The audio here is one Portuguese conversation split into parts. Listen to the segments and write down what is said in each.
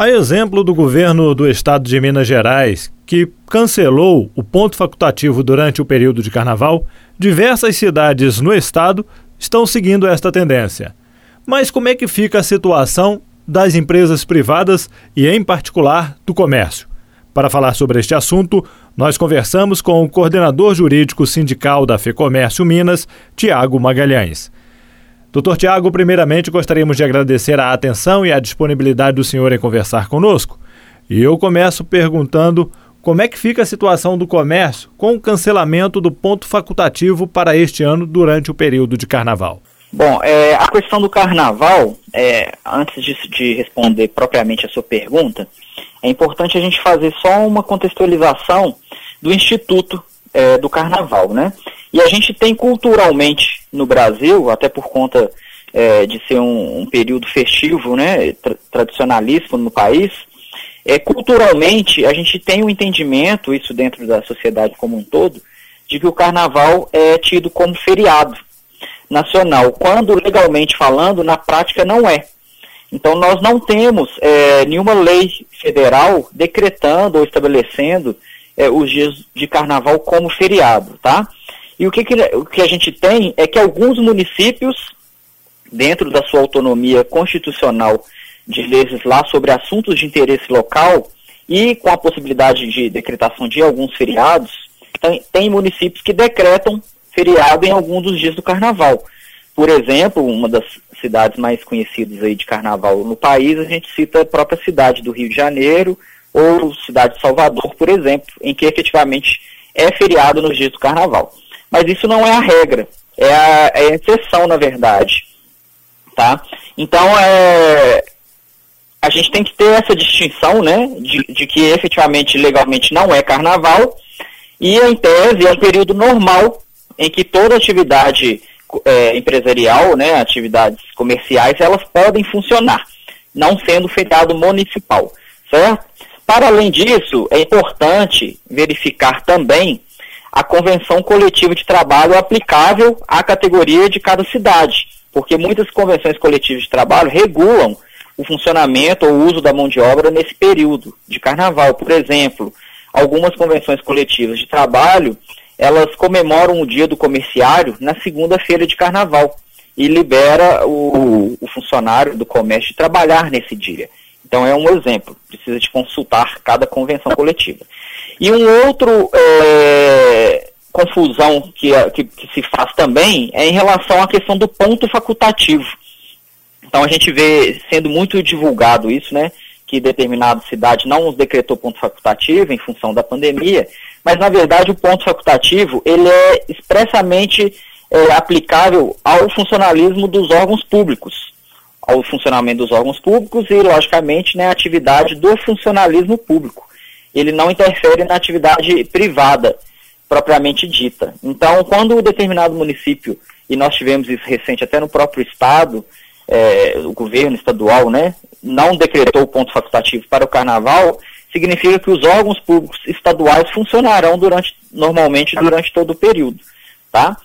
A exemplo do governo do estado de Minas Gerais, que cancelou o ponto facultativo durante o período de carnaval, diversas cidades no estado estão seguindo esta tendência. Mas como é que fica a situação das empresas privadas e, em particular, do comércio? Para falar sobre este assunto, nós conversamos com o coordenador jurídico sindical da FEComércio Minas, Tiago Magalhães. Doutor Tiago, primeiramente gostaríamos de agradecer a atenção e a disponibilidade do senhor em conversar conosco. E eu começo perguntando como é que fica a situação do comércio com o cancelamento do ponto facultativo para este ano durante o período de carnaval. Bom, é, a questão do carnaval, é, antes de, de, responder propriamente a sua pergunta, é importante a gente fazer só uma contextualização do Instituto é, do Carnaval, né? E a gente tem culturalmente no Brasil, até por conta é, de ser um, um, período festivo, né, tra no país, é, culturalmente a gente tem um entendimento, isso dentro da sociedade como um todo, de que o carnaval é tido como feriado nacional, quando legalmente falando, na prática não é. Então nós não temos é, nenhuma lei federal decretando ou estabelecendo é, os dias de carnaval como feriado, tá? E o que, que, o que a gente tem é que alguns municípios, dentro da sua autonomia constitucional de legislar sobre assuntos de interesse local e com a possibilidade de decretação de alguns feriados, tem, tem municípios que decretam feriado em algum dos dias do carnaval. Por exemplo, uma das cidades mais conhecidas aí de carnaval no país, a gente cita a própria cidade do Rio de Janeiro ou cidade de Salvador, por exemplo, em que efetivamente é feriado nos dias do carnaval. Mas isso não é a regra, é a, é a exceção, na verdade. Tá? Então, é, a gente tem que ter essa distinção, né, de, de que efetivamente, legalmente, não é carnaval, e em tese é um período normal em que toda atividade é, empresarial, né, atividades comerciais, elas podem funcionar, não sendo feriado municipal, certo? Para além disso, é importante verificar também a convenção coletiva de trabalho aplicável à categoria de cada cidade, porque muitas convenções coletivas de trabalho regulam o funcionamento ou uso da mão de obra nesse período de carnaval. Por exemplo, algumas convenções coletivas de trabalho elas comemoram o dia do comerciário na segunda-feira de carnaval e libera o, o, funcionário do comércio de trabalhar nesse dia. Então é um exemplo, precisa de consultar cada convenção coletiva. E um outro é, confusão que, que, que se faz também é em relação à questão do ponto facultativo. Então a gente vê sendo muito divulgado isso, né? Que determinada cidade não decretou ponto facultativo em função da pandemia, mas na verdade o ponto facultativo ele é expressamente é, aplicável ao funcionalismo dos órgãos públicos, ao funcionamento dos órgãos públicos e, logicamente, né, a atividade do funcionalismo público. Ele não interfere na atividade privada, propriamente dita. Então, quando um determinado município, e nós tivemos isso recente até no próprio Estado, é, o governo estadual, né, não decretou ponto facultativo para o carnaval, significa que os órgãos públicos estaduais funcionarão durante, normalmente durante todo o período, tá?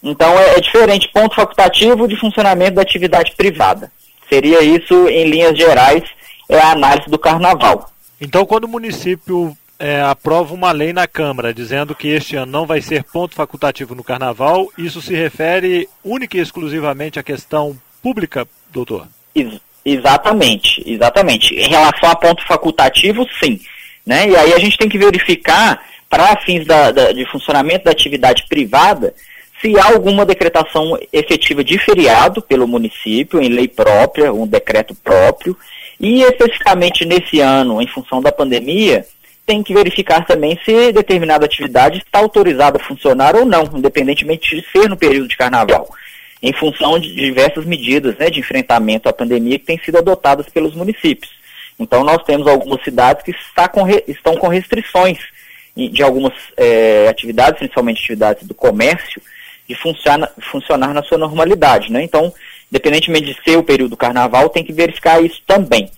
Então é, é diferente ponto facultativo de funcionamento da atividade privada. Seria isso, em linhas gerais, é a análise do carnaval. Então, quando o município é, aprova uma lei na Câmara dizendo que este ano não vai ser ponto facultativo no carnaval, isso se refere única e exclusivamente à questão pública, doutor? Isso. Exatamente, exatamente. Em relação a ponto facultativo, sim. Né? E aí a gente tem que verificar, para fins da, da, de funcionamento da atividade privada, se há alguma decretação efetiva de feriado pelo município, em lei própria, um decreto próprio, e especificamente nesse ano, em função da pandemia, tem que verificar também se determinada atividade está autorizada a funcionar ou não, independentemente de ser no período de carnaval em função de diversas medidas né, de enfrentamento à pandemia que têm sido adotadas pelos municípios. Então, nós temos algumas cidades que com estão com restrições de algumas é, atividades, principalmente atividades do comércio, de funcionar, funcionar na sua normalidade. Né? Então, independentemente de ser o período do carnaval, tem que verificar isso também.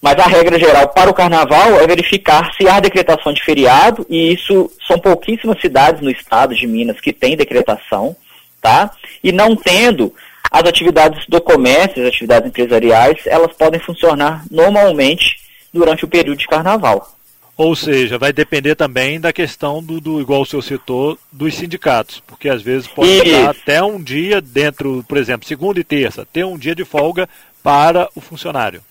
Mas a regra geral para o carnaval é verificar se há decretação de feriado, e isso são pouquíssimas cidades no estado de Minas que têm decretação tá? E não tendo as atividades do comércio, as atividades empresariais, elas podem funcionar normalmente durante o período de carnaval. Ou seja, vai depender também da questão do, do igual o senhor citou, dos sindicatos, porque às vezes pode dar até um dia dentro, por exemplo, segunda e terça, ter um dia de folga para o funcionário.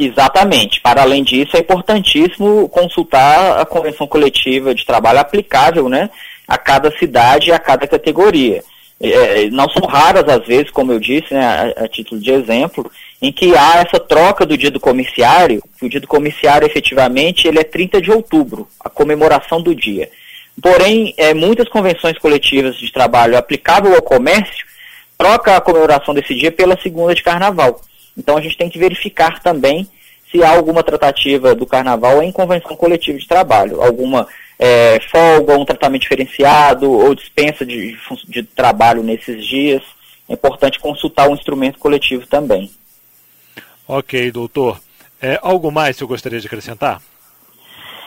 Exatamente. Para além disso, é importantíssimo consultar a convenção coletiva de trabalho aplicável né, a cada cidade e a cada categoria. É, não são raras as vezes, como eu disse, né, a, a, título de exemplo, em que há essa troca do dia do comerciário, que o dia do comerciário efetivamente ele é 30 de outubro, a comemoração do dia. Porém, é, muitas convenções coletivas de trabalho aplicável ao comércio troca a comemoração desse dia pela segunda de carnaval. Então a gente tem que verificar também se há alguma tratativa do carnaval em convenção coletiva de trabalho, alguma é, folga, um tratamento diferenciado ou dispensa de, de trabalho nesses dias. É importante consultar o instrumento coletivo também. Ok, doutor. É, algo mais que eu gostaria de acrescentar?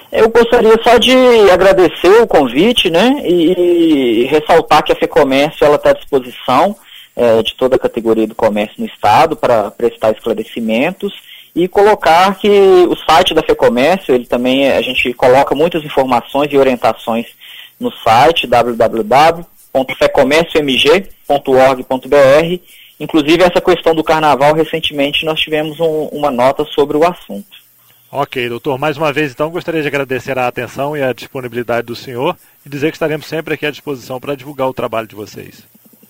Eu gostaria só de agradecer o convite, né, e, e ressaltar que a FEComércio ela está à disposição é, de toda a categoria do comércio no estado para prestar esclarecimentos e colocar que o site da FEComércio, ele também, a gente coloca muitas informações e orientações no site www.fecomérciomg.org.br. Inclusive essa questão do carnaval, recentemente nós tivemos um, uma nota sobre o assunto. Ok, doutor. Mais uma vez, então, gostaria de agradecer a atenção e a disponibilidade do senhor e dizer que estaremos sempre aqui à disposição para divulgar o trabalho de vocês.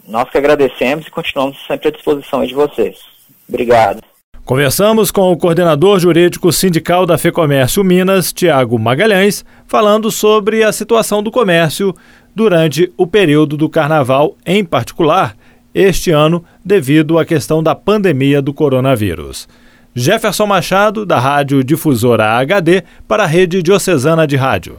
Nós que agradecemos e continuamos sempre à disposição de vocês. Obrigado. Conversamos com o coordenador jurídico sindical da FEComércio Minas, Tiago Magalhães, falando sobre a situação do comércio durante o período do carnaval, em particular, este ano, devido à questão da pandemia do coronavírus. Jefferson Machado, da Rádio Difusora HD, para a Rede Diocesana de Rádio.